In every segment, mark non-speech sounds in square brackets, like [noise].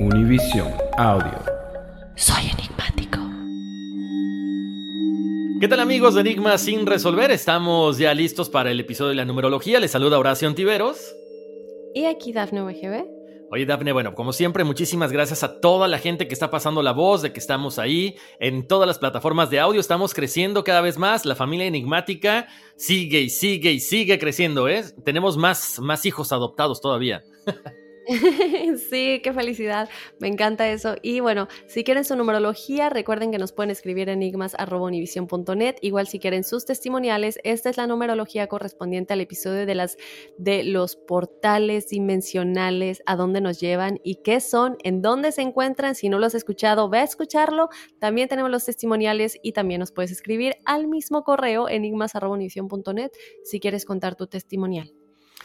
Univision Audio. Soy enigmático. ¿Qué tal amigos de Enigma sin resolver? Estamos ya listos para el episodio de la numerología. Les saluda Horacio Antiveros. Y aquí Dafne VGB. Oye, Dafne, bueno, como siempre, muchísimas gracias a toda la gente que está pasando la voz de que estamos ahí en todas las plataformas de audio. Estamos creciendo cada vez más. La familia enigmática sigue y sigue y sigue creciendo, ¿eh? Tenemos más, más hijos adoptados todavía. [laughs] [laughs] sí, qué felicidad. Me encanta eso. Y bueno, si quieren su numerología, recuerden que nos pueden escribir enigmas.univision.net. Igual si quieren sus testimoniales, esta es la numerología correspondiente al episodio de las de los portales dimensionales, a dónde nos llevan y qué son, en dónde se encuentran. Si no lo has escuchado, ve a escucharlo. También tenemos los testimoniales y también nos puedes escribir al mismo correo enigmas.univision.net si quieres contar tu testimonial.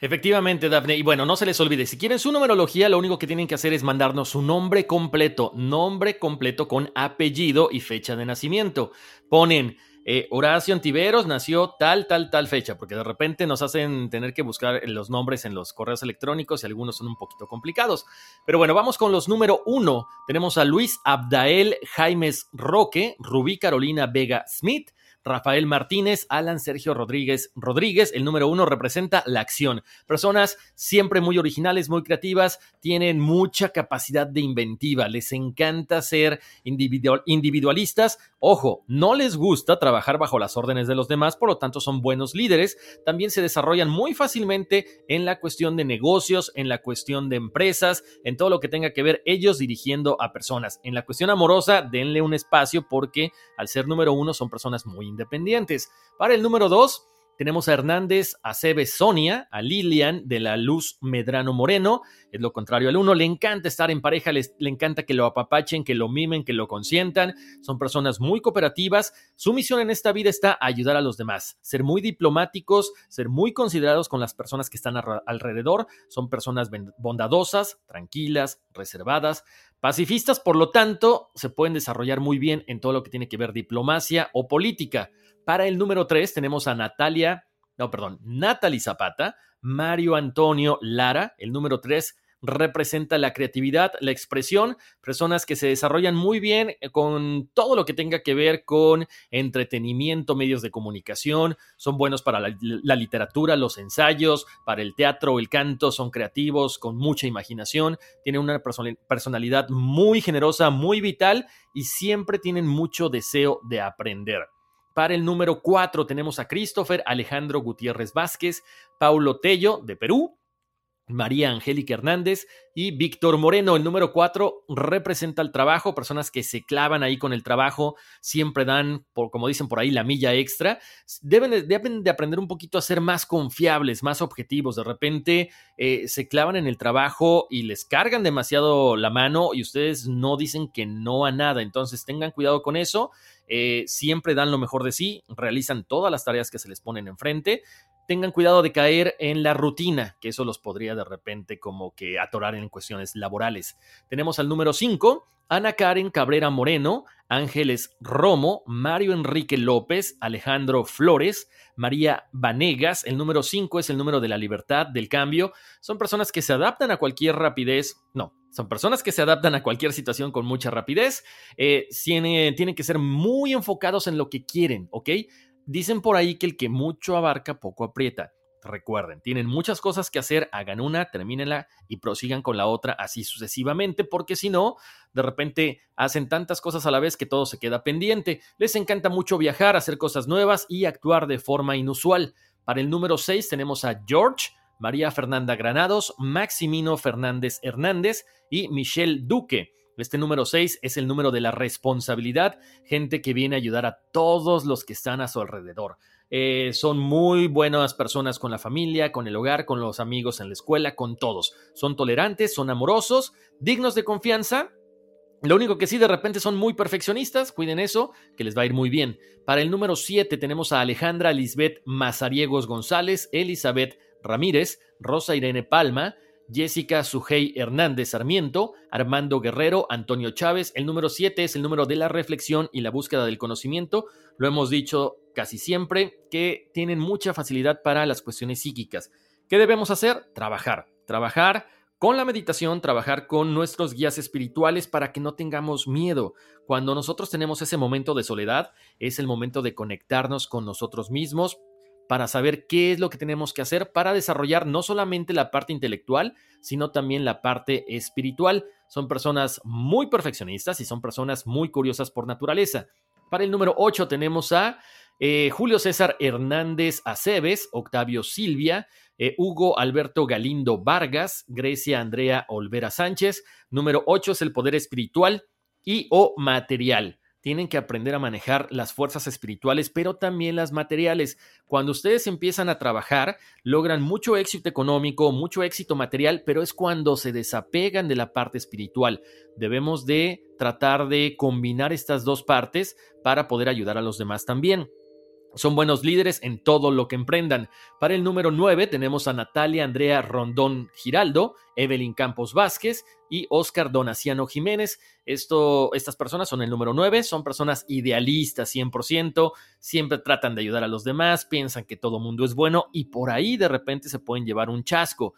Efectivamente, Dafne. Y bueno, no se les olvide, si quieren su numerología, lo único que tienen que hacer es mandarnos su nombre completo, nombre completo con apellido y fecha de nacimiento. Ponen eh, Horacio Antiveros nació tal, tal, tal fecha, porque de repente nos hacen tener que buscar los nombres en los correos electrónicos y algunos son un poquito complicados. Pero bueno, vamos con los número uno. Tenemos a Luis Abdael Jaimes Roque, Rubí Carolina Vega Smith, Rafael Martínez, Alan Sergio Rodríguez Rodríguez. El número uno representa la acción. Personas siempre muy originales, muy creativas, tienen mucha capacidad de inventiva, les encanta ser individual, individualistas. Ojo, no les gusta trabajar bajo las órdenes de los demás, por lo tanto son buenos líderes. También se desarrollan muy fácilmente en la cuestión de negocios, en la cuestión de empresas, en todo lo que tenga que ver ellos dirigiendo a personas. En la cuestión amorosa, denle un espacio porque al ser número uno son personas muy independientes. Para el número dos, tenemos a Hernández, a Cebe Sonia, a Lilian de la Luz Medrano Moreno. Es lo contrario al uno. Le encanta estar en pareja, le encanta que lo apapachen, que lo mimen, que lo consientan. Son personas muy cooperativas. Su misión en esta vida está ayudar a los demás, ser muy diplomáticos, ser muy considerados con las personas que están alrededor. Son personas bondadosas, tranquilas, reservadas. Pacifistas, por lo tanto, se pueden desarrollar muy bien en todo lo que tiene que ver diplomacia o política. Para el número 3 tenemos a Natalia, no, perdón, Natalie Zapata, Mario Antonio Lara, el número 3 representa la creatividad, la expresión, personas que se desarrollan muy bien con todo lo que tenga que ver con entretenimiento, medios de comunicación, son buenos para la, la literatura, los ensayos, para el teatro, el canto, son creativos, con mucha imaginación, tienen una personalidad muy generosa, muy vital y siempre tienen mucho deseo de aprender. Para el número 4 tenemos a Christopher Alejandro Gutiérrez Vázquez, Paulo Tello de Perú, María Angélica Hernández y Víctor Moreno. El número cuatro representa el trabajo, personas que se clavan ahí con el trabajo, siempre dan, por, como dicen por ahí, la milla extra. Deben de, aprender un poquito a ser más confiables, más objetivos. De repente eh, se clavan en el trabajo y les cargan demasiado la mano y ustedes no dicen que no a nada. Entonces tengan cuidado con eso. Eh, siempre dan lo mejor de sí, realizan todas las tareas que se les ponen enfrente tengan cuidado de caer en la rutina, que eso los podría de repente como que atorar en cuestiones laborales. Tenemos al número 5, Ana Karen Cabrera Moreno, Ángeles Romo, Mario Enrique López, Alejandro Flores, María Vanegas. El número 5 es el número de la libertad, del cambio. Son personas que se adaptan a cualquier rapidez. No, son personas que se adaptan a cualquier situación con mucha rapidez. Eh, tienen, tienen que ser muy enfocados en lo que quieren, ¿ok? Dicen por ahí que el que mucho abarca, poco aprieta. Recuerden, tienen muchas cosas que hacer, hagan una, termínenla y prosigan con la otra así sucesivamente, porque si no, de repente hacen tantas cosas a la vez que todo se queda pendiente. Les encanta mucho viajar, hacer cosas nuevas y actuar de forma inusual. Para el número 6 tenemos a George, María Fernanda Granados, Maximino Fernández Hernández y Michelle Duque. Este número 6 es el número de la responsabilidad, gente que viene a ayudar a todos los que están a su alrededor. Eh, son muy buenas personas con la familia, con el hogar, con los amigos en la escuela, con todos. Son tolerantes, son amorosos, dignos de confianza. Lo único que sí, de repente son muy perfeccionistas, cuiden eso, que les va a ir muy bien. Para el número 7 tenemos a Alejandra Lisbeth Mazariegos González, Elizabeth Ramírez, Rosa Irene Palma, Jessica Sujei Hernández Sarmiento, Armando Guerrero, Antonio Chávez. El número 7 es el número de la reflexión y la búsqueda del conocimiento. Lo hemos dicho casi siempre, que tienen mucha facilidad para las cuestiones psíquicas. ¿Qué debemos hacer? Trabajar. Trabajar con la meditación, trabajar con nuestros guías espirituales para que no tengamos miedo. Cuando nosotros tenemos ese momento de soledad, es el momento de conectarnos con nosotros mismos, para saber qué es lo que tenemos que hacer para desarrollar no solamente la parte intelectual, sino también la parte espiritual. Son personas muy perfeccionistas y son personas muy curiosas por naturaleza. Para el número 8 tenemos a eh, Julio César Hernández Aceves, Octavio Silvia, eh, Hugo Alberto Galindo Vargas, Grecia Andrea Olvera Sánchez. Número 8 es el poder espiritual y o material tienen que aprender a manejar las fuerzas espirituales, pero también las materiales. Cuando ustedes empiezan a trabajar, logran mucho éxito económico, mucho éxito material, pero es cuando se desapegan de la parte espiritual. Debemos de tratar de combinar estas dos partes para poder ayudar a los demás también. Son buenos líderes en todo lo que emprendan. Para el número 9 tenemos a Natalia Andrea Rondón Giraldo, Evelyn Campos Vázquez y Oscar Donaciano Jiménez. Esto, estas personas son el número 9, son personas idealistas 100%, siempre tratan de ayudar a los demás, piensan que todo mundo es bueno y por ahí de repente se pueden llevar un chasco.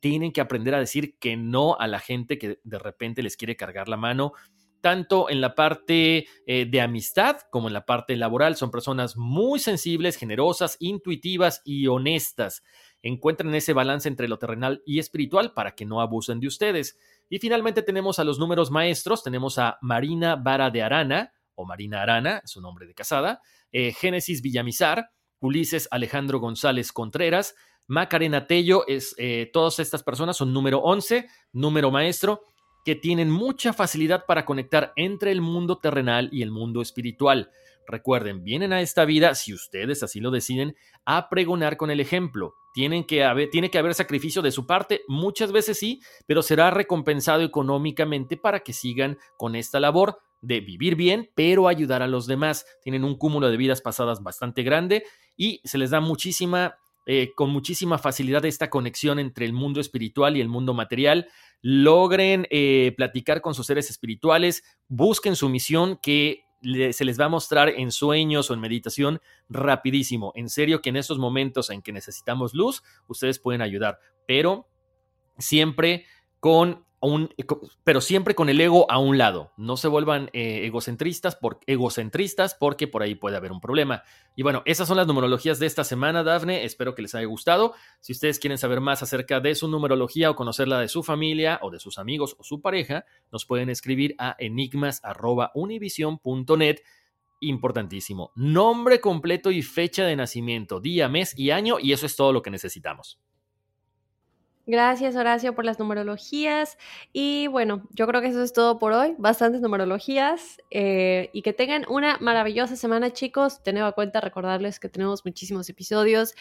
Tienen que aprender a decir que no a la gente que de repente les quiere cargar la mano tanto en la parte eh, de amistad como en la parte laboral. Son personas muy sensibles, generosas, intuitivas y honestas. Encuentren ese balance entre lo terrenal y espiritual para que no abusen de ustedes. Y finalmente tenemos a los números maestros. Tenemos a Marina Vara de Arana, o Marina Arana, su nombre de casada, eh, Génesis Villamizar, Ulises Alejandro González Contreras, Macarena Tello, es, eh, todas estas personas son número 11, número maestro, que tienen mucha facilidad para conectar entre el mundo terrenal y el mundo espiritual. Recuerden, vienen a esta vida, si ustedes así lo deciden, a pregonar con el ejemplo. Tienen que haber, tiene que haber sacrificio de su parte, muchas veces sí, pero será recompensado económicamente para que sigan con esta labor de vivir bien, pero ayudar a los demás. Tienen un cúmulo de vidas pasadas bastante grande y se les da muchísima eh, con muchísima facilidad esta conexión entre el mundo espiritual y el mundo material. Logren eh, platicar con sus seres espirituales, busquen su misión que se les va a mostrar en sueños o en meditación rapidísimo. En serio que en estos momentos en que necesitamos luz, ustedes pueden ayudar, pero siempre con eh, pero siempre con el ego a un lado. No se vuelvan eh, egocentristas, egocentristas porque por ahí puede haber un problema. Y bueno, esas son las numerologías de esta semana, Dafne. Espero que les haya gustado. Si ustedes quieren saber más acerca de su numerología o conocerla de su familia o de sus amigos o su pareja, nos pueden escribir a enigmas.univision.net. Importantísimo. Nombre completo y fecha de nacimiento, día, mes y año, y eso es todo lo que necesitamos. Gracias Horacio por las numerologías. Y bueno, yo creo que eso es todo por hoy, bastantes numerologías eh, y que tengan una maravillosa semana chicos, teniendo a cuenta recordarles que tenemos muchísimos episodios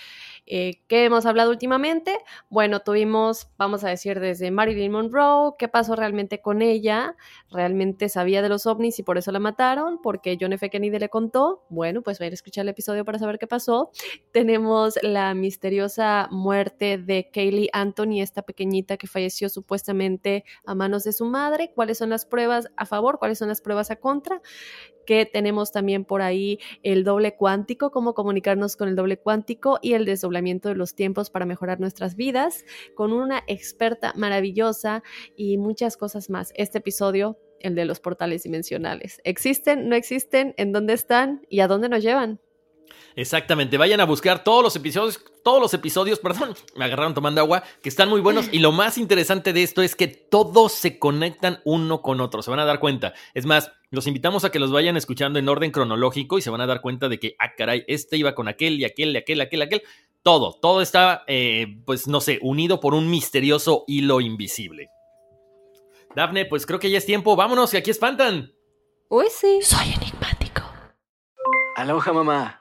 eh, que hemos hablado últimamente, bueno, tuvimos, vamos a decir, desde Marilyn Monroe, qué pasó realmente con ella, realmente sabía de los ovnis y por eso la mataron, porque John F. Kennedy le contó, bueno, pues vayan a escuchar el episodio para saber qué pasó, tenemos la misteriosa muerte de Kaylee Anthony esta pequeñita que falleció supuestamente a manos de su madre, cuáles son las pruebas a favor, cuáles son las pruebas a contra, que tenemos también por ahí el doble cuántico, cómo comunicarnos con el doble cuántico y el desdoblamiento de los tiempos para mejorar nuestras vidas, con una experta maravillosa y muchas cosas más. Este episodio el de los portales dimensionales. ¿Existen? ¿No existen? ¿En dónde están? ¿Y a dónde nos llevan? Exactamente, vayan a buscar todos los episodios, todos los episodios, perdón, [laughs] me agarraron tomando agua, que están muy buenos y lo más interesante de esto es que todos se conectan uno con otro, se van a dar cuenta. Es más, los invitamos a que los vayan escuchando en orden cronológico y se van a dar cuenta de que, ah, caray, este iba con aquel y aquel y aquel, aquel, aquel. Todo, todo está, eh, pues no sé, unido por un misterioso hilo invisible. Dafne, pues creo que ya es tiempo, vámonos, que aquí espantan. Uy, sí. Soy enigmático. Aloha, mamá.